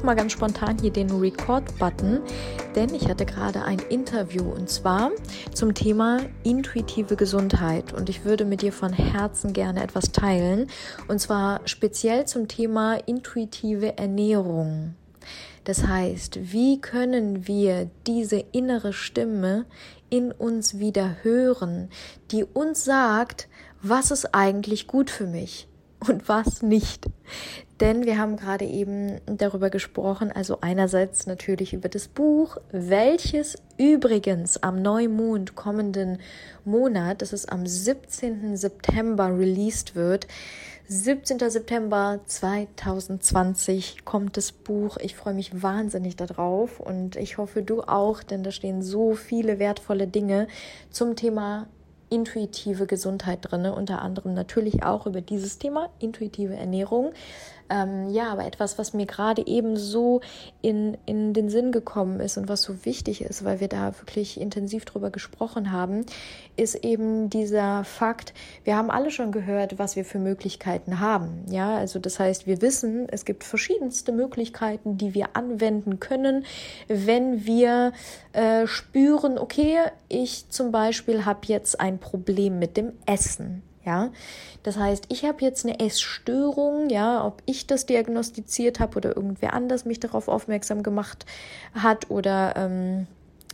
Drücke mal ganz spontan hier den Record-Button, denn ich hatte gerade ein Interview und zwar zum Thema intuitive Gesundheit und ich würde mit dir von Herzen gerne etwas teilen und zwar speziell zum Thema intuitive Ernährung. Das heißt, wie können wir diese innere Stimme in uns wieder hören, die uns sagt, was ist eigentlich gut für mich? und was nicht. Denn wir haben gerade eben darüber gesprochen, also einerseits natürlich über das Buch, welches übrigens am Neumond kommenden Monat, das ist am 17. September released wird. 17. September 2020 kommt das Buch. Ich freue mich wahnsinnig darauf und ich hoffe du auch, denn da stehen so viele wertvolle Dinge zum Thema intuitive Gesundheit drin, unter anderem natürlich auch über dieses Thema intuitive Ernährung. Ähm, ja, aber etwas, was mir gerade eben so in, in den Sinn gekommen ist und was so wichtig ist, weil wir da wirklich intensiv drüber gesprochen haben, ist eben dieser Fakt, wir haben alle schon gehört, was wir für Möglichkeiten haben. Ja, also das heißt, wir wissen, es gibt verschiedenste Möglichkeiten, die wir anwenden können, wenn wir äh, spüren, okay, ich zum Beispiel habe jetzt ein Problem mit dem Essen. Ja, das heißt, ich habe jetzt eine Essstörung, ja, ob ich das diagnostiziert habe oder irgendwer anders mich darauf aufmerksam gemacht hat oder ähm,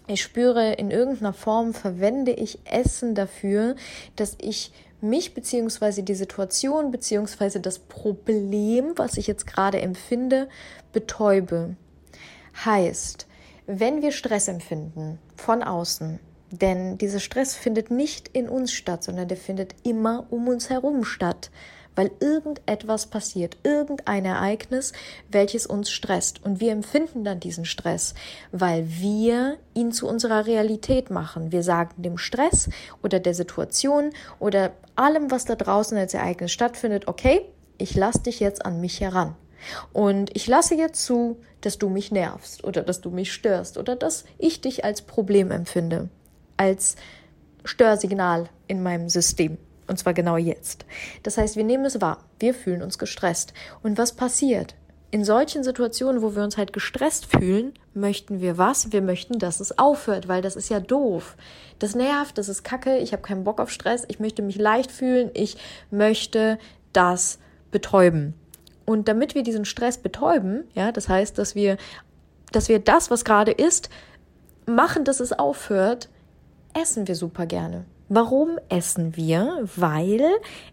ich spüre, in irgendeiner Form verwende ich Essen dafür, dass ich mich beziehungsweise die Situation beziehungsweise das Problem, was ich jetzt gerade empfinde, betäube. Heißt, wenn wir Stress empfinden von außen, denn dieser Stress findet nicht in uns statt, sondern der findet immer um uns herum statt, weil irgendetwas passiert, irgendein Ereignis, welches uns stresst. Und wir empfinden dann diesen Stress, weil wir ihn zu unserer Realität machen. Wir sagen dem Stress oder der Situation oder allem, was da draußen als Ereignis stattfindet, okay, ich lasse dich jetzt an mich heran. Und ich lasse jetzt zu, dass du mich nervst oder dass du mich störst oder dass ich dich als Problem empfinde als Störsignal in meinem System. Und zwar genau jetzt. Das heißt, wir nehmen es wahr. Wir fühlen uns gestresst. Und was passiert? In solchen Situationen, wo wir uns halt gestresst fühlen, möchten wir was? Wir möchten, dass es aufhört, weil das ist ja doof. Das nervt, das ist kacke, ich habe keinen Bock auf Stress, ich möchte mich leicht fühlen, ich möchte das betäuben. Und damit wir diesen Stress betäuben, ja, das heißt, dass wir, dass wir das, was gerade ist, machen, dass es aufhört, essen wir super gerne. Warum essen wir? Weil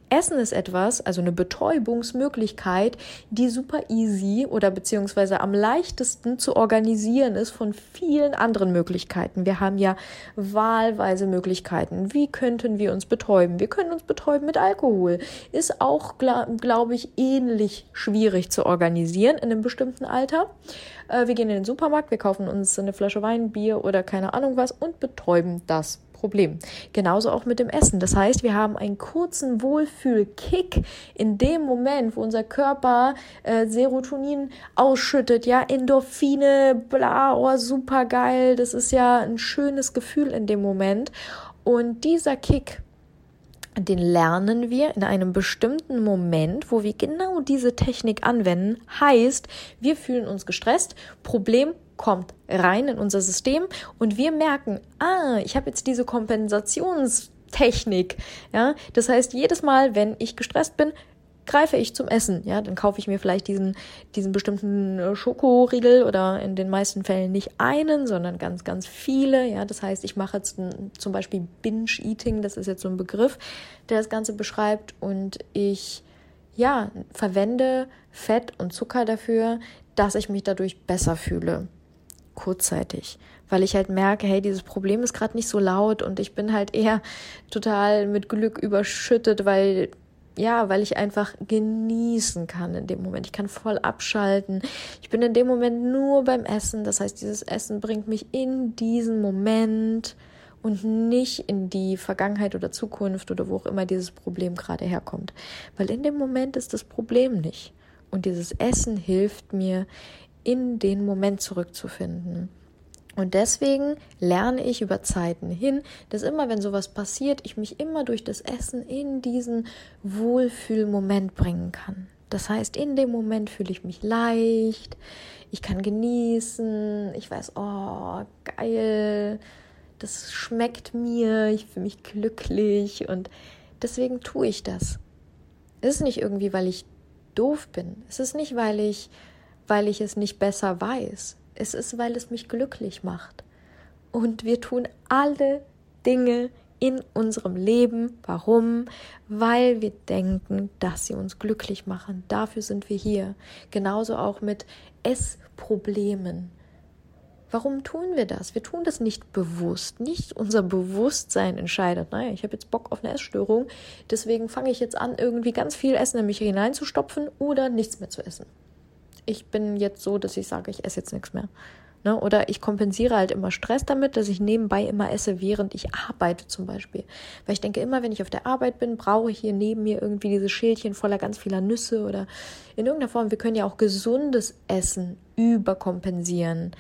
Essen ist etwas, also eine Betäubungsmöglichkeit, die super easy oder beziehungsweise am leichtesten zu organisieren ist von vielen anderen Möglichkeiten. Wir haben ja wahlweise Möglichkeiten. Wie könnten wir uns betäuben? Wir können uns betäuben mit Alkohol. Ist auch, glaube ich, ähnlich schwierig zu organisieren in einem bestimmten Alter. Äh, wir gehen in den Supermarkt, wir kaufen uns eine Flasche Wein, Bier oder keine Ahnung was und betäuben das Problem. Genauso auch mit dem Essen. Das heißt, wir haben einen kurzen Wohlfühlkick in dem Moment, wo unser Körper äh, Serotonin ausschüttet, ja, Endorphine, bla, oh, super geil. Das ist ja ein schönes Gefühl in dem Moment. Und dieser Kick, den lernen wir in einem bestimmten Moment, wo wir genau diese Technik anwenden. Heißt, wir fühlen uns gestresst, Problem kommt rein in unser System und wir merken, ah, ich habe jetzt diese Kompensationstechnik. Ja, das heißt, jedes Mal, wenn ich gestresst bin, greife ich zum Essen. Ja, dann kaufe ich mir vielleicht diesen, diesen bestimmten äh, Schokoriegel oder in den meisten Fällen nicht einen, sondern ganz, ganz viele. Ja, das heißt, ich mache jetzt zum Beispiel Binge-Eating, das ist jetzt so ein Begriff, der das Ganze beschreibt und ich ja, verwende Fett und Zucker dafür, dass ich mich dadurch besser fühle kurzzeitig, weil ich halt merke, hey, dieses Problem ist gerade nicht so laut und ich bin halt eher total mit Glück überschüttet, weil ja, weil ich einfach genießen kann in dem Moment. Ich kann voll abschalten. Ich bin in dem Moment nur beim Essen. Das heißt, dieses Essen bringt mich in diesen Moment und nicht in die Vergangenheit oder Zukunft oder wo auch immer dieses Problem gerade herkommt. Weil in dem Moment ist das Problem nicht. Und dieses Essen hilft mir, in den Moment zurückzufinden. Und deswegen lerne ich über Zeiten hin, dass immer, wenn sowas passiert, ich mich immer durch das Essen in diesen Wohlfühlmoment bringen kann. Das heißt, in dem Moment fühle ich mich leicht, ich kann genießen, ich weiß, oh, geil, das schmeckt mir, ich fühle mich glücklich und deswegen tue ich das. Es ist nicht irgendwie, weil ich doof bin. Es ist nicht, weil ich, weil ich es nicht besser weiß. Es ist, weil es mich glücklich macht. Und wir tun alle Dinge in unserem Leben. Warum? Weil wir denken, dass sie uns glücklich machen. Dafür sind wir hier. Genauso auch mit Essproblemen. Warum tun wir das? Wir tun das nicht bewusst. Nicht unser Bewusstsein entscheidet, naja, ich habe jetzt Bock auf eine Essstörung, deswegen fange ich jetzt an, irgendwie ganz viel Essen in mich hineinzustopfen oder nichts mehr zu essen. Ich bin jetzt so, dass ich sage, ich esse jetzt nichts mehr. Ne? Oder ich kompensiere halt immer Stress damit, dass ich nebenbei immer esse, während ich arbeite zum Beispiel. Weil ich denke immer, wenn ich auf der Arbeit bin, brauche ich hier neben mir irgendwie dieses Schälchen voller ganz vieler Nüsse oder in irgendeiner Form. Wir können ja auch gesundes Essen überkompensieren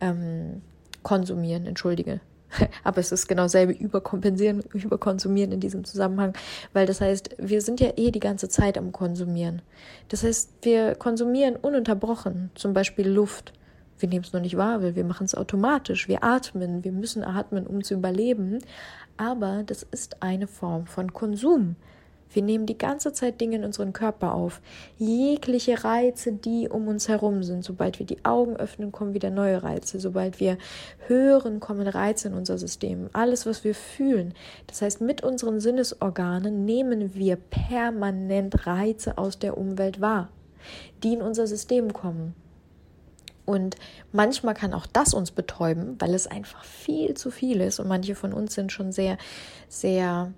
ähm, konsumieren, entschuldige. Aber es ist genau dasselbe, überkompensieren, überkonsumieren in diesem Zusammenhang, weil das heißt, wir sind ja eh die ganze Zeit am Konsumieren. Das heißt, wir konsumieren ununterbrochen, zum Beispiel Luft. Wir nehmen es nur nicht wahr, weil wir machen es automatisch. Wir atmen, wir müssen atmen, um zu überleben. Aber das ist eine Form von Konsum. Wir nehmen die ganze Zeit Dinge in unseren Körper auf. Jegliche Reize, die um uns herum sind. Sobald wir die Augen öffnen, kommen wieder neue Reize. Sobald wir hören, kommen Reize in unser System. Alles, was wir fühlen. Das heißt, mit unseren Sinnesorganen nehmen wir permanent Reize aus der Umwelt wahr, die in unser System kommen. Und manchmal kann auch das uns betäuben, weil es einfach viel zu viel ist. Und manche von uns sind schon sehr, sehr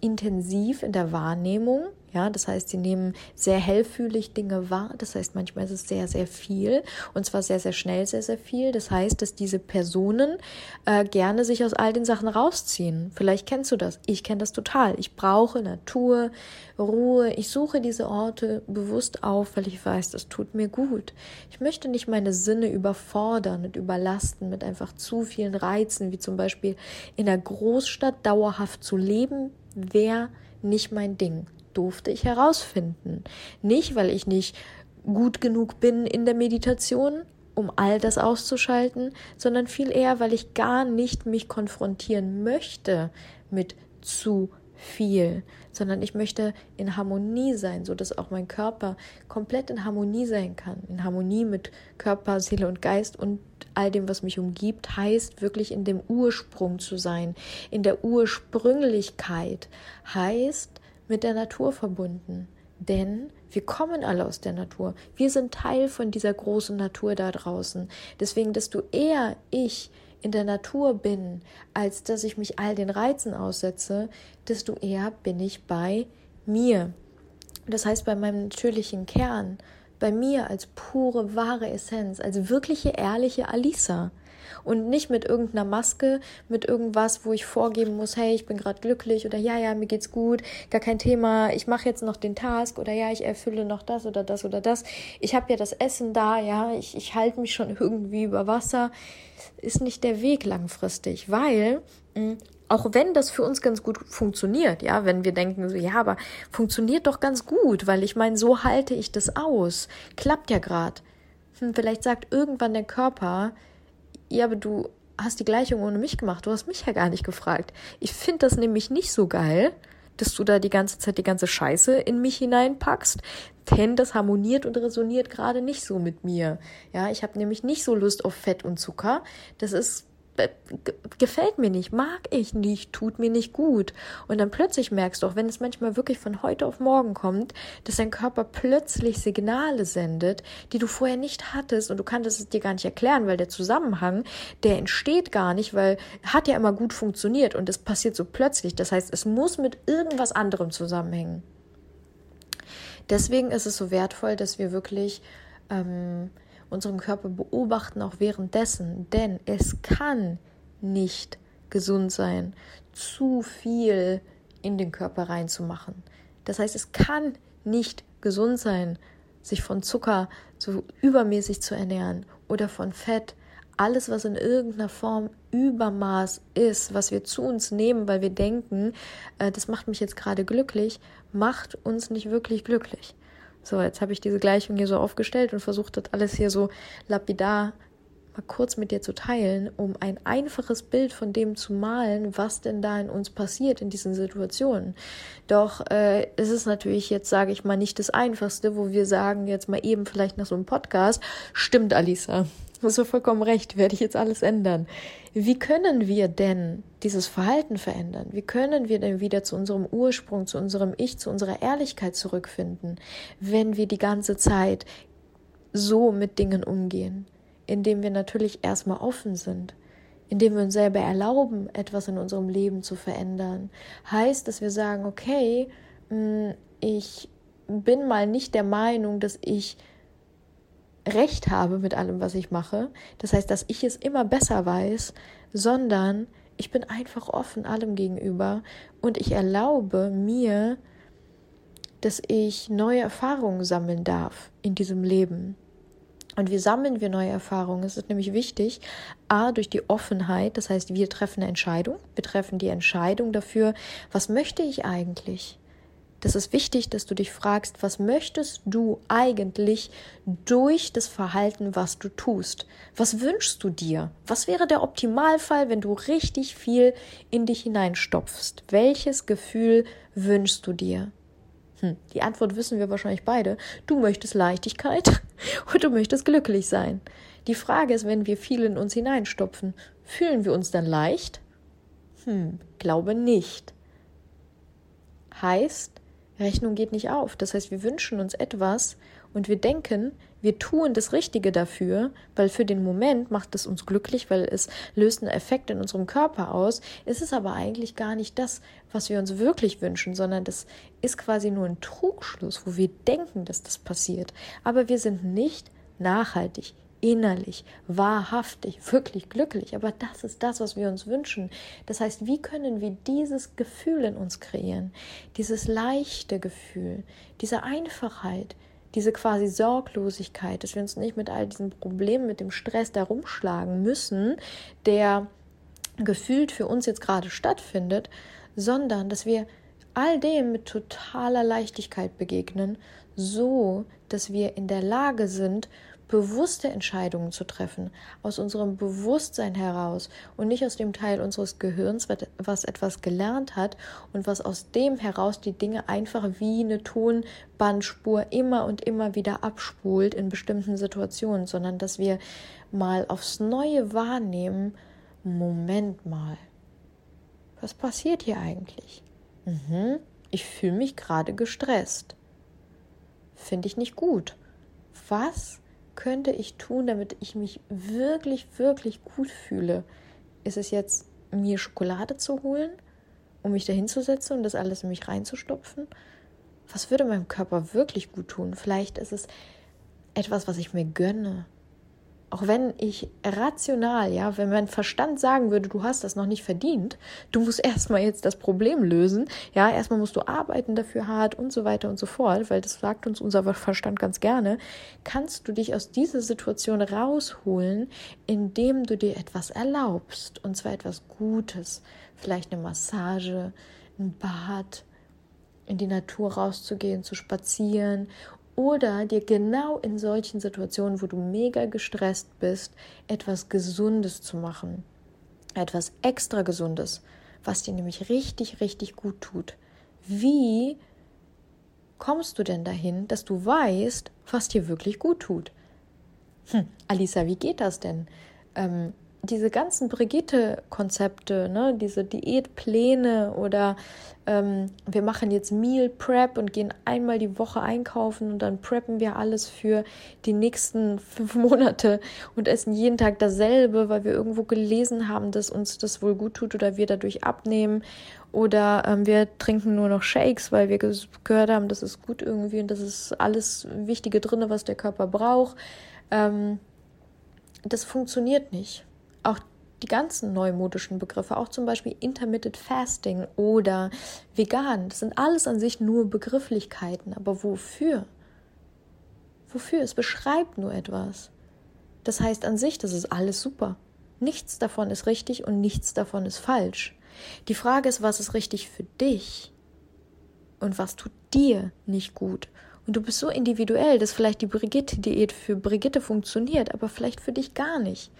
intensiv in der Wahrnehmung. Ja, das heißt, sie nehmen sehr hellfühlig Dinge wahr. Das heißt, manchmal ist es sehr, sehr viel und zwar sehr, sehr schnell, sehr, sehr viel. Das heißt, dass diese Personen äh, gerne sich aus all den Sachen rausziehen. Vielleicht kennst du das. Ich kenne das total. Ich brauche Natur, Ruhe. Ich suche diese Orte bewusst auf, weil ich weiß, das tut mir gut. Ich möchte nicht meine Sinne überfordern und überlasten mit einfach zu vielen Reizen, wie zum Beispiel in der Großstadt dauerhaft zu leben, wäre nicht mein Ding durfte ich herausfinden. Nicht, weil ich nicht gut genug bin in der Meditation, um all das auszuschalten, sondern viel eher, weil ich gar nicht mich konfrontieren möchte mit zu viel, sondern ich möchte in Harmonie sein, so dass auch mein Körper komplett in Harmonie sein kann, in Harmonie mit Körper, Seele und Geist und all dem, was mich umgibt, heißt wirklich in dem Ursprung zu sein, in der Ursprünglichkeit, heißt mit der Natur verbunden. Denn wir kommen alle aus der Natur. Wir sind Teil von dieser großen Natur da draußen. Deswegen, desto eher ich in der Natur bin, als dass ich mich all den Reizen aussetze, desto eher bin ich bei mir. Das heißt, bei meinem natürlichen Kern, bei mir als pure, wahre Essenz, als wirkliche, ehrliche Alisa und nicht mit irgendeiner Maske, mit irgendwas, wo ich vorgeben muss, hey, ich bin gerade glücklich oder ja, ja, mir geht's gut, gar kein Thema, ich mache jetzt noch den Task oder ja, ich erfülle noch das oder das oder das. Ich habe ja das Essen da, ja, ich, ich halte mich schon irgendwie über Wasser. Ist nicht der Weg langfristig, weil mh, hm, auch wenn das für uns ganz gut funktioniert, ja, wenn wir denken so, ja, aber funktioniert doch ganz gut, weil ich meine, so halte ich das aus. Klappt ja gerade. Hm, vielleicht sagt irgendwann der Körper, ja, aber du hast die Gleichung ohne mich gemacht. Du hast mich ja gar nicht gefragt. Ich finde das nämlich nicht so geil, dass du da die ganze Zeit die ganze Scheiße in mich hineinpackst, denn das harmoniert und resoniert gerade nicht so mit mir. Ja, ich habe nämlich nicht so Lust auf Fett und Zucker. Das ist gefällt mir nicht, mag ich nicht, tut mir nicht gut. Und dann plötzlich merkst du auch, wenn es manchmal wirklich von heute auf morgen kommt, dass dein Körper plötzlich Signale sendet, die du vorher nicht hattest und du kannst es dir gar nicht erklären, weil der Zusammenhang, der entsteht gar nicht, weil hat ja immer gut funktioniert und es passiert so plötzlich. Das heißt, es muss mit irgendwas anderem zusammenhängen. Deswegen ist es so wertvoll, dass wir wirklich ähm, unseren Körper beobachten, auch währenddessen, denn es kann nicht gesund sein, zu viel in den Körper reinzumachen. Das heißt, es kann nicht gesund sein, sich von Zucker so übermäßig zu ernähren oder von Fett. Alles, was in irgendeiner Form Übermaß ist, was wir zu uns nehmen, weil wir denken, äh, das macht mich jetzt gerade glücklich, macht uns nicht wirklich glücklich So, jetzt habe ich diese Gleichung hier so aufgestellt und versucht, das alles hier so lapidar mal kurz mit dir zu teilen, um ein einfaches Bild von dem zu malen, was denn da in uns passiert in diesen Situationen. Doch äh, es ist natürlich jetzt, sage ich mal, nicht das Einfachste, wo wir sagen, jetzt mal eben vielleicht nach so einem Podcast, stimmt, Alisa, hast du vollkommen recht, werde ich jetzt alles ändern. Wie können wir denn dieses Verhalten verändern? Wie können wir denn wieder zu unserem Ursprung, zu unserem Ich, zu unserer Ehrlichkeit zurückfinden, wenn wir die ganze Zeit so mit Dingen umgehen? indem wir natürlich erstmal offen sind, indem wir uns selber erlauben, etwas in unserem Leben zu verändern. Heißt, dass wir sagen, okay, mm, ich bin mal nicht der Meinung, dass ich Recht habe mit allem, was ich mache. Das heißt, dass ich es immer besser weiß, sondern ich bin einfach offen allem gegenüber und ich erlaube mir, dass ich neue Erfahrungen sammeln darf in diesem Leben. Und wie sammeln wir neue Erfahrungen? Es ist nämlich wichtig, a, durch die Offenheit, das heißt, wir treffen eine Entscheidung, wir treffen die Entscheidung dafür, was möchte ich eigentlich? Das ist wichtig, dass du dich fragst, was möchtest du eigentlich durch das Verhalten, was du tust? Was wünschst du dir? Was wäre der Optimalfall, wenn du richtig viel in dich hineinstopfst? Welches Gefühl wünschst du dir? Hm, die Antwort wissen wir wahrscheinlich beide. Du möchtest Leichtigkeit und du möchtest glücklich sein. Die Frage ist, wenn wir viel in uns hineinstopfen, fühlen wir uns dann leicht? Hm, glaube nicht. Heißt, Rechnung geht nicht auf. Das heißt, wir wünschen uns etwas und wir denken, wir tun das Richtige dafür, weil für den Moment macht es uns glücklich, weil es löst einen Effekt in unserem Körper aus. Es ist aber eigentlich gar nicht das, was wir uns wirklich wünschen, sondern das ist quasi nur ein Trugschluss, wo wir denken, dass das passiert. Aber wir sind nicht nachhaltig, innerlich, wahrhaftig, wirklich glücklich. Aber das ist das, was wir uns wünschen. Das heißt, wie können wir dieses Gefühl in uns kreieren? Dieses leichte Gefühl, diese Einfachheit, diese quasi Sorglosigkeit, dass wir uns nicht mit all diesen Problemen, mit dem Stress da rumschlagen müssen, der gefühlt für uns jetzt gerade stattfindet, sondern dass wir all dem mit totaler Leichtigkeit begegnen, so dass wir in der Lage sind, bewusste Entscheidungen zu treffen, aus unserem Bewusstsein heraus und nicht aus dem Teil unseres Gehirns, was etwas gelernt hat und was aus dem heraus die Dinge einfach wie eine Tonbandspur immer und immer wieder abspult in bestimmten Situationen, sondern dass wir mal aufs Neue wahrnehmen, Moment mal, was passiert hier eigentlich? Mhm, ich fühle mich gerade gestresst. Finde ich nicht gut. Was könnte ich tun, damit ich mich wirklich, wirklich gut fühle? Ist es jetzt, mir Schokolade zu holen, um mich dahin zu setzen und das alles in mich reinzustopfen? Was würde meinem Körper wirklich gut tun? Vielleicht ist es etwas, was ich mir gönne, auch wenn ich rational, ja, wenn mein Verstand sagen würde, du hast das noch nicht verdient, du musst erstmal jetzt das Problem lösen, ja, erstmal musst du arbeiten dafür hart und so weiter und so fort, weil das sagt uns unser Verstand ganz gerne, kannst du dich aus dieser Situation rausholen, indem du dir etwas erlaubst, und zwar etwas Gutes, vielleicht eine Massage, ein Bad, in die Natur rauszugehen, zu spazieren oder dir genau in solchen Situationen, wo du mega gestresst bist, etwas Gesundes zu machen. Etwas extra Gesundes, was dir nämlich richtig, richtig gut tut. Wie kommst du denn dahin, dass du weißt, was dir wirklich gut tut? Hm, Alisa, wie geht das denn? Ähm, diese ganzen Brigitte-Konzepte, ne, diese Diätpläne oder ähm, wir machen jetzt Meal Prep und gehen einmal die Woche einkaufen und dann preppen wir alles für die nächsten fünf Monate und essen jeden Tag dasselbe, weil wir irgendwo gelesen haben, dass uns das wohl gut tut oder wir dadurch abnehmen oder ähm, wir trinken nur noch Shakes, weil wir gehört haben, das ist gut irgendwie und das ist alles Wichtige drin, was der Körper braucht. Ähm, das funktioniert nicht auch die ganzen neumodischen Begriffe, auch zum Beispiel Intermittent Fasting oder vegan, das sind alles an sich nur Begrifflichkeiten. Aber wofür? Wofür? Es beschreibt nur etwas. Das heißt an sich, das ist alles super. Nichts davon ist richtig und nichts davon ist falsch. Die Frage ist, was ist richtig für dich und was tut dir nicht gut Und du bist so individuell, dass vielleicht die Brigitte-Diät für Brigitte funktioniert, aber vielleicht für dich gar nicht.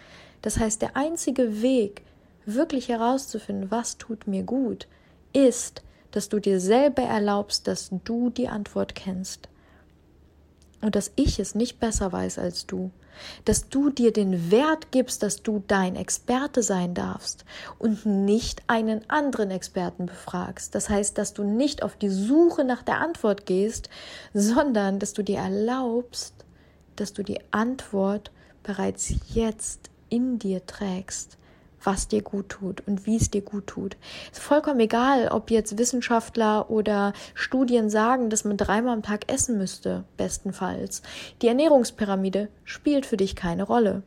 Das heißt, der einzige Weg, wirklich herauszufinden, was tut mir gut, ist, dass du dir selber erlaubst, dass du die Antwort kennst. Und dass ich es nicht besser weiß als du dass du dir den Wert gibst, dass du dein Experte sein darfst und nicht einen anderen Experten befragst. Das heißt, dass du nicht auf die Suche nach der Antwort gehst, sondern dass du dir erlaubst, dass du die Antwort bereits jetzt in dir trägst was dir gut tut und wie es dir gut tut. Ist vollkommen egal, ob jetzt Wissenschaftler oder Studien sagen, dass man dreimal am Tag essen müsste, bestenfalls. Die Ernährungspyramide spielt für dich keine Rolle.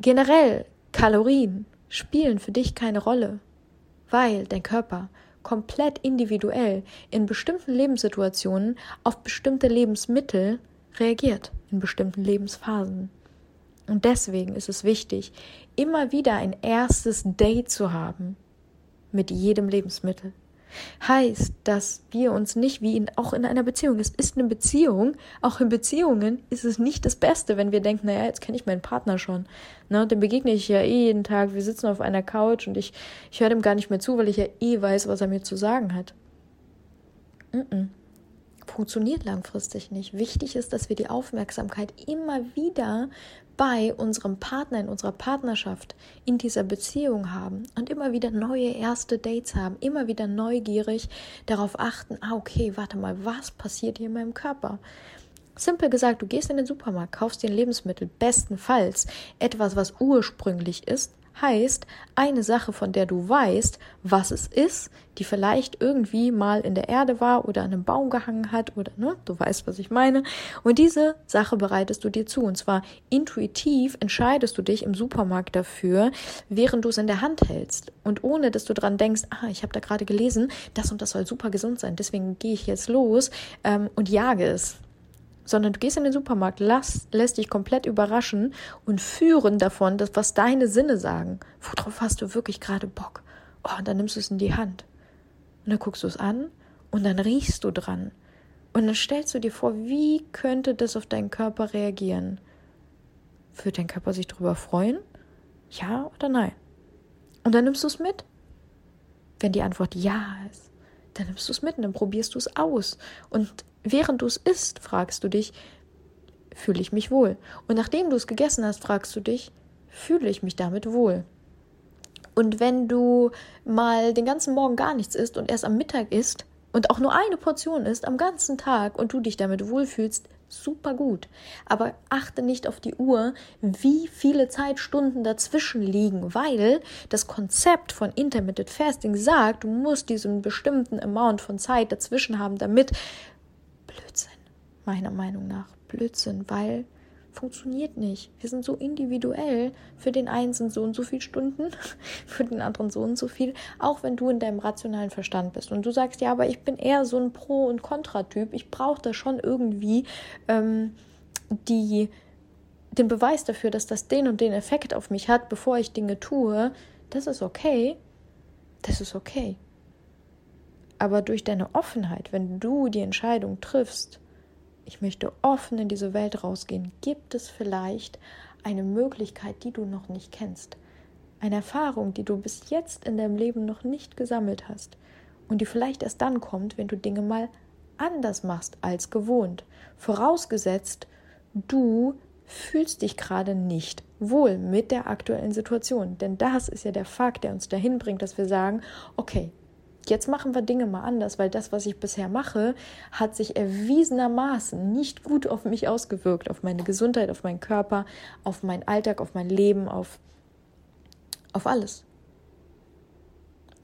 Generell Kalorien spielen für dich keine Rolle, weil dein Körper komplett individuell in bestimmten Lebenssituationen auf bestimmte Lebensmittel reagiert, in bestimmten Lebensphasen. Und deswegen ist es wichtig, immer wieder ein erstes Date zu haben mit jedem Lebensmittel. Heißt, dass wir uns nicht wie in, auch in einer Beziehung, es ist eine Beziehung, auch in Beziehungen ist es nicht das Beste, wenn wir denken, naja, jetzt kenne ich meinen Partner schon. Ne, dem begegne ich ja eh jeden Tag, wir sitzen auf einer Couch und ich, ich höre dem gar nicht mehr zu, weil ich ja eh weiß, was er mir zu sagen hat. Mm -mm funktioniert langfristig nicht. Wichtig ist, dass wir die Aufmerksamkeit immer wieder bei unserem Partner in unserer Partnerschaft in dieser Beziehung haben und immer wieder neue erste Dates haben, immer wieder neugierig darauf achten, ah okay, warte mal, was passiert hier in meinem Körper? Simpel gesagt, du gehst in den Supermarkt, kaufst dir ein Lebensmittel, bestenfalls etwas, was ursprünglich ist, heißt eine Sache, von der du weißt, was es ist, die vielleicht irgendwie mal in der Erde war oder an einem Baum gehangen hat oder ne, du weißt, was ich meine. Und diese Sache bereitest du dir zu. Und zwar intuitiv entscheidest du dich im Supermarkt dafür, während du es in der Hand hältst. Und ohne dass du dran denkst, ah, ich habe da gerade gelesen, das und das soll super gesund sein, deswegen gehe ich jetzt los ähm, und jage es sondern du gehst in den Supermarkt, lass, lässt dich komplett überraschen und führen davon, das, was deine Sinne sagen. Worauf hast du wirklich gerade Bock? Oh, und dann nimmst du es in die Hand. Und dann guckst du es an und dann riechst du dran. Und dann stellst du dir vor, wie könnte das auf deinen Körper reagieren? Würde dein Körper sich darüber freuen? Ja oder nein? Und dann nimmst du es mit. Wenn die Antwort ja ist, dann nimmst du es mit und dann probierst du es aus. Und während du es isst, fragst du dich, fühle ich mich wohl? Und nachdem du es gegessen hast, fragst du dich, fühle ich mich damit wohl? Und wenn du mal den ganzen Morgen gar nichts isst und erst am Mittag isst und auch nur eine Portion isst am ganzen Tag und du dich damit wohlfühlst, super gut. Aber achte nicht auf die Uhr, wie viele Zeitstunden dazwischen liegen, weil das Konzept von Intermittent Fasting sagt, du musst diesen bestimmten Amount von Zeit dazwischen haben, damit Blödsinn, meiner Meinung nach Blödsinn, weil funktioniert nicht. Wir sind so individuell. Für den einen sind so und so viele Stunden, für den anderen so und so viel. Auch wenn du in deinem rationalen Verstand bist und du sagst, ja, aber ich bin eher so ein Pro- und Kontratyp. Ich brauche da schon irgendwie ähm, die, den Beweis dafür, dass das den und den Effekt auf mich hat, bevor ich Dinge tue. Das ist okay. Das ist okay. Aber durch deine Offenheit, wenn du die Entscheidung triffst, ich möchte offen in diese Welt rausgehen, gibt es vielleicht eine Möglichkeit, die du noch nicht kennst. Eine Erfahrung, die du bis jetzt in deinem Leben noch nicht gesammelt hast und die vielleicht erst dann kommt, wenn du Dinge mal anders machst als gewohnt. Vorausgesetzt, du fühlst dich gerade nicht wohl mit der aktuellen Situation. Denn das ist ja der Fakt, der uns dahin bringt, dass wir sagen, okay, jetzt machen wir Dinge mal anders, weil das, was ich bisher mache, hat sich erwiesenermaßen nicht gut auf mich ausgewirkt, auf meine Gesundheit, auf meinen Körper, auf meinen Alltag, auf mein Leben, auf, auf alles.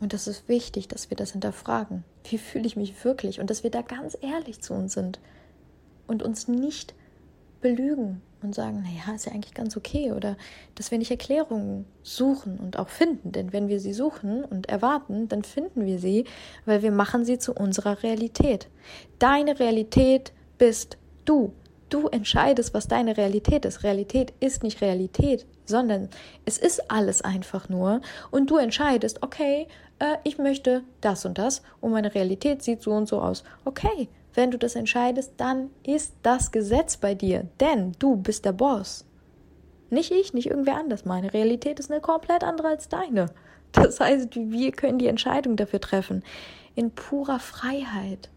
Und das ist wichtig, dass wir das hinterfragen. Wie fühle ich mich wirklich? Und dass wir da ganz ehrlich zu uns sind und uns nicht belügen und sagen, naja, ist ja eigentlich ganz okay. Oder dass wir nicht Erklärungen suchen und auch finden. Denn wenn wir sie suchen und erwarten, dann finden wir sie, weil wir machen sie zu unserer Realität. Deine Realität bist du. Du entscheidest, was deine Realität ist. Realität ist nicht Realität, sondern es ist alles einfach nur. Und du entscheidest, okay, äh, ich möchte das und das und meine Realität sieht so und so aus. Okay, Wenn du das entscheidest, dann ist das Gesetz bei dir, denn du bist der Boss. Nicht ich, nicht irgendwer anders. Meine Realität ist eine komplett andere als deine. Das heißt, wir können die Entscheidung dafür treffen. In purer Freiheit.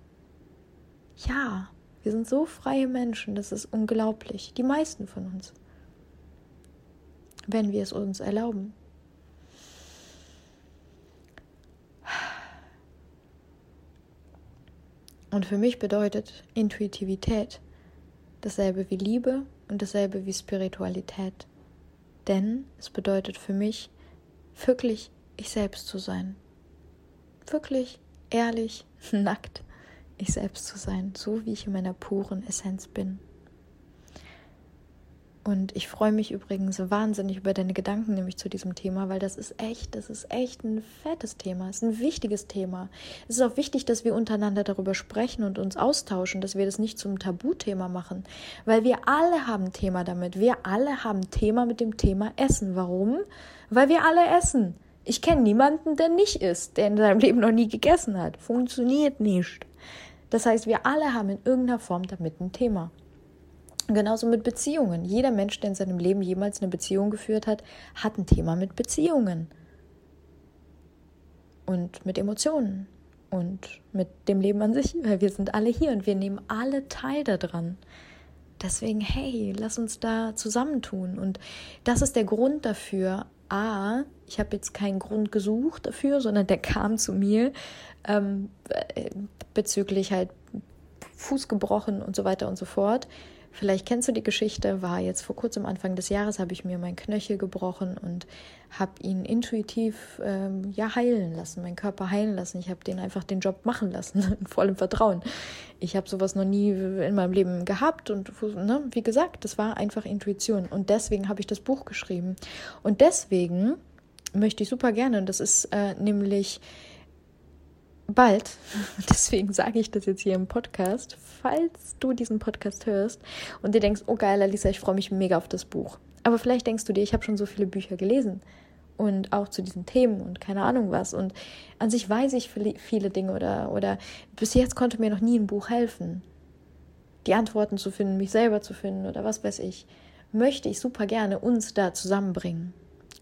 Ja, wir sind so freie Menschen, das ist unglaublich. Die meisten von uns. Wenn wir es uns erlauben. Und für mich bedeutet Intuitivität dasselbe wie Liebe und dasselbe wie Spiritualität. Denn es bedeutet für mich, wirklich ich selbst zu sein. Wirklich, ehrlich, nackt ich selbst zu sein, so wie ich in meiner puren Essenz bin. Und ich freue mich übrigens wahnsinnig über deine Gedanken nämlich zu diesem Thema, weil das ist echt, das ist echt ein fettes Thema, es ist ein wichtiges Thema. Es ist auch wichtig, dass wir untereinander darüber sprechen und uns austauschen, dass wir das nicht zum Tabuthema machen, weil wir alle haben Thema damit. Wir alle haben Thema mit dem Thema Essen. Warum? Weil wir alle essen. Ich kenne niemanden, der nicht isst, der in seinem Leben noch nie gegessen hat. Funktioniert nicht. Das heißt, wir alle haben in irgendeiner Form damit ein Thema. Genauso mit Beziehungen. Jeder Mensch, der in seinem Leben jemals eine Beziehung geführt hat, hat ein Thema mit Beziehungen. Und mit Emotionen. Und mit dem Leben an sich. Weil wir sind alle hier und wir nehmen alle teil daran. Deswegen, hey, lass uns da zusammentun. Und das ist der Grund dafür. A, ich habe jetzt keinen Grund gesucht dafür, sondern der kam zu mir ähm, äh, bezüglich halt Fuß gebrochen und so weiter und so fort. Vielleicht kennst du die Geschichte, war jetzt vor kurzem Anfang des Jahres, habe ich mir meinen Knöchel gebrochen und habe ihn intuitiv ähm, ja heilen lassen, meinen Körper heilen lassen. Ich habe den einfach den Job machen lassen, in vollem Vertrauen. Ich habe sowas noch nie in meinem Leben gehabt und ne, wie gesagt, das war einfach Intuition und deswegen habe ich das Buch geschrieben. Und deswegen möchte ich super gerne, das ist äh, nämlich bald, deswegen sage ich das jetzt hier im Podcast, falls du diesen Podcast hörst und dir denkst, oh geil, Alisa, ich freue mich mega auf das Buch. Aber vielleicht denkst du dir, ich habe schon so viele Bücher gelesen und auch zu diesen Themen und keine Ahnung was. Und an sich weiß ich viele Dinge oder, oder bis jetzt konnte mir noch nie ein Buch helfen, die Antworten zu finden, mich selber zu finden oder was weiß ich. Möchte ich super gerne uns da zusammenbringen.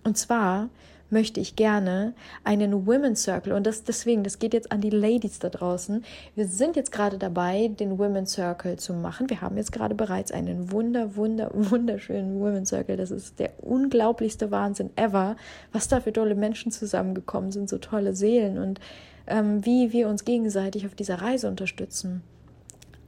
Und zwar möchte ich gerne einen Women's Circle und das deswegen, das geht jetzt an die Ladies da draußen. Wir sind jetzt gerade dabei, den Women's Circle zu machen. Wir haben jetzt gerade bereits einen wunder, wunder, wunderschönen Women's Circle. Das ist der unglaublichste Wahnsinn ever, was da für tolle Menschen zusammengekommen sind, so tolle Seelen und ähm, wie wir uns gegenseitig auf dieser Reise unterstützen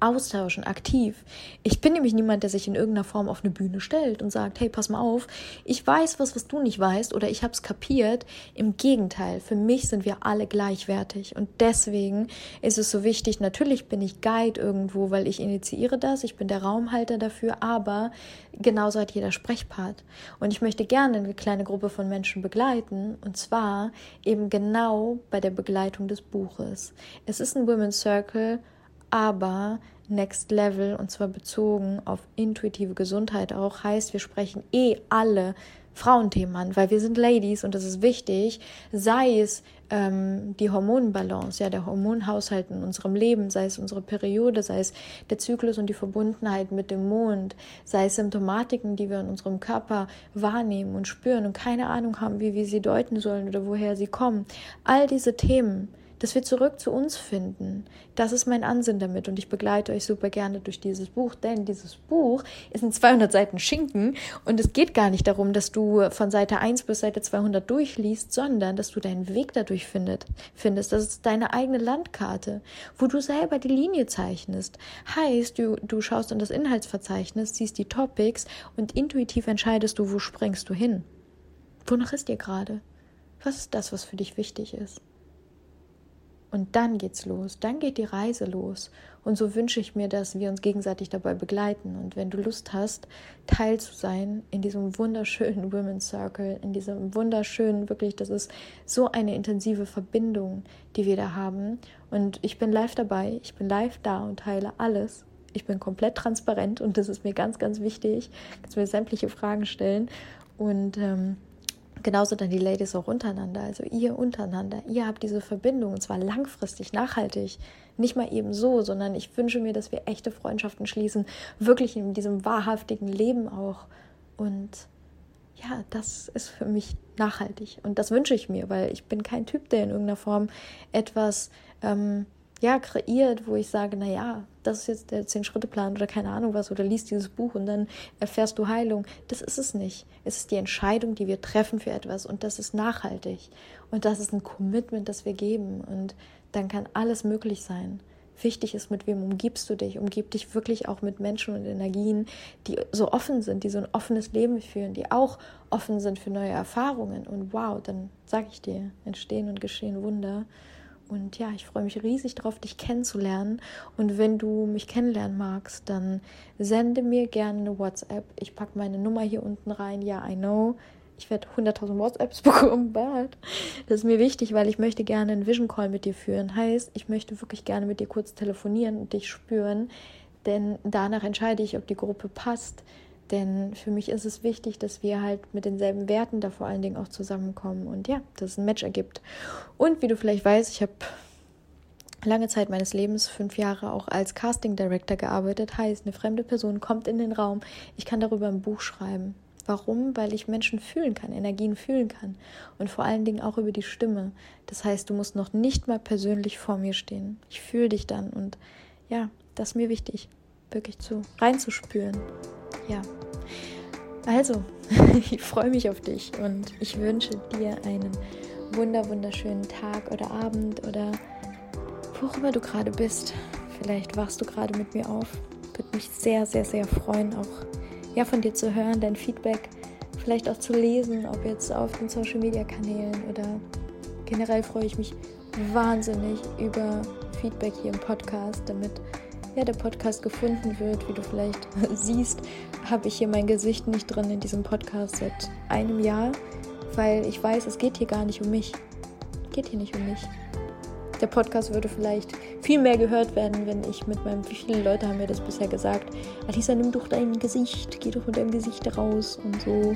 austauschen, aktiv. Ich bin nämlich niemand, der sich in irgendeiner Form auf eine Bühne stellt und sagt, hey, pass mal auf, ich weiß was, was du nicht weißt oder ich habe es kapiert. Im Gegenteil, für mich sind wir alle gleichwertig und deswegen ist es so wichtig, natürlich bin ich Guide irgendwo, weil ich initiiere das, ich bin der Raumhalter dafür, aber genauso hat jeder Sprechpart. Und ich möchte gerne eine kleine Gruppe von Menschen begleiten und zwar eben genau bei der Begleitung des Buches. Es ist ein Women's Circle aber Next Level und zwar bezogen auf intuitive Gesundheit auch heißt, wir sprechen eh alle Frauenthemen an, weil wir sind Ladies und das ist wichtig, sei es ähm, die Hormonbalance, ja, der Hormonhaushalt in unserem Leben, sei es unsere Periode, sei es der Zyklus und die Verbundenheit mit dem Mond, sei es Symptomatiken, die wir in unserem Körper wahrnehmen und spüren und keine Ahnung haben, wie wir sie deuten sollen oder woher sie kommen. All diese Themen dass wir zurück zu uns finden. Das ist mein Ansinn damit und ich begleite euch super gerne durch dieses Buch, denn dieses Buch ist in 200 Seiten Schinken und es geht gar nicht darum, dass du von Seite 1 bis Seite 200 durchliest, sondern dass du deinen Weg dadurch findet, findest. Das ist deine eigene Landkarte, wo du selber die Linie zeichnest. Heißt, du, du schaust in das Inhaltsverzeichnis, siehst die Topics und intuitiv entscheidest du, wo springst du hin. Wonach ist dir gerade? Was ist das, was für dich wichtig ist? Und dann geht's los, dann geht die Reise los. Und so wünsche ich mir, dass wir uns gegenseitig dabei begleiten. Und wenn du Lust hast, Teil zu sein in diesem wunderschönen Women's Circle, in diesem wunderschönen, wirklich, das ist so eine intensive Verbindung, die wir da haben. Und ich bin live dabei, ich bin live da und teile alles. Ich bin komplett transparent und das ist mir ganz, ganz wichtig. Kannst mir sämtliche Fragen stellen. Und ähm, Genauso dann die Ladies auch untereinander, also ihr untereinander. Ihr habt diese Verbindung und zwar langfristig, nachhaltig. Nicht mal eben so, sondern ich wünsche mir, dass wir echte Freundschaften schließen, wirklich in diesem wahrhaftigen Leben auch. Und ja, das ist für mich nachhaltig. Und das wünsche ich mir, weil ich bin kein Typ, der in irgendeiner Form etwas ähm, ja, kreiert, wo ich sage, naja, das ist jetzt der Zehn-Schritte-Plan oder keine Ahnung was, oder liest dieses Buch und dann erfährst du Heilung. Das ist es nicht. Es ist die Entscheidung, die wir treffen für etwas und das ist nachhaltig. Und das ist ein Commitment, das wir geben und dann kann alles möglich sein. Wichtig ist, mit wem umgibst du dich? Umgib dich wirklich auch mit Menschen und Energien, die so offen sind, die so ein offenes Leben führen, die auch offen sind für neue Erfahrungen. Und wow, dann sage ich dir, entstehen und geschehen Wunder. Und ja, ich freue mich riesig darauf, dich kennenzulernen. Und wenn du mich kennenlernen magst, dann sende mir gerne eine WhatsApp. Ich packe meine Nummer hier unten rein. Ja, I know. Ich werde 100.000 WhatsApps bekommen bald. Das ist mir wichtig, weil ich möchte gerne einen Vision Call mit dir führen. Heißt, ich möchte wirklich gerne mit dir kurz telefonieren und dich spüren. Denn danach entscheide ich, ob die Gruppe passt. Denn für mich ist es wichtig, dass wir halt mit denselben Werten da vor allen Dingen auch zusammenkommen und ja, dass es ein Match ergibt. Und wie du vielleicht weißt, ich habe lange Zeit meines Lebens, fünf Jahre auch als Casting Director gearbeitet. Heißt, eine fremde Person kommt in den Raum, ich kann darüber ein Buch schreiben. Warum? Weil ich Menschen fühlen kann, Energien fühlen kann und vor allen Dingen auch über die Stimme. Das heißt, du musst noch nicht mal persönlich vor mir stehen. Ich fühle dich dann und ja, das ist mir wichtig, wirklich zu reinzuspüren ja. Also, ich freue mich auf dich und ich wünsche dir einen wunder wunderschönen Tag oder Abend oder wo immer du gerade bist. Vielleicht wachst du gerade mit mir auf. Würde mich sehr, sehr, sehr freuen, auch ja, von dir zu hören, dein Feedback vielleicht auch zu lesen, ob jetzt auf den Social Media Kanälen oder generell freue ich mich wahnsinnig über Feedback hier im Podcast, damit ja, der Podcast gefunden wird. Wie du vielleicht siehst, habe ich hier mein Gesicht nicht drin in diesem Podcast seit einem Jahr, weil ich weiß, es geht hier gar nicht um mich. Geht hier nicht um mich. Der Podcast würde vielleicht viel mehr gehört werden, wenn ich mit meinem, wie viele Leute haben mir das bisher gesagt, Alisa, nimm doch dein Gesicht, geh doch mit deinem Gesicht raus und so.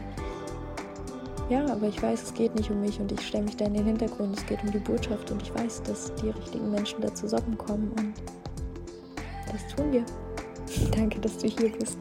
Ja, aber ich weiß, es geht nicht um mich und ich stelle mich da in den Hintergrund. Es geht um die Botschaft und ich weiß, dass die richtigen Menschen da zusammenkommen und das tun wir. Danke, dass du hier bist.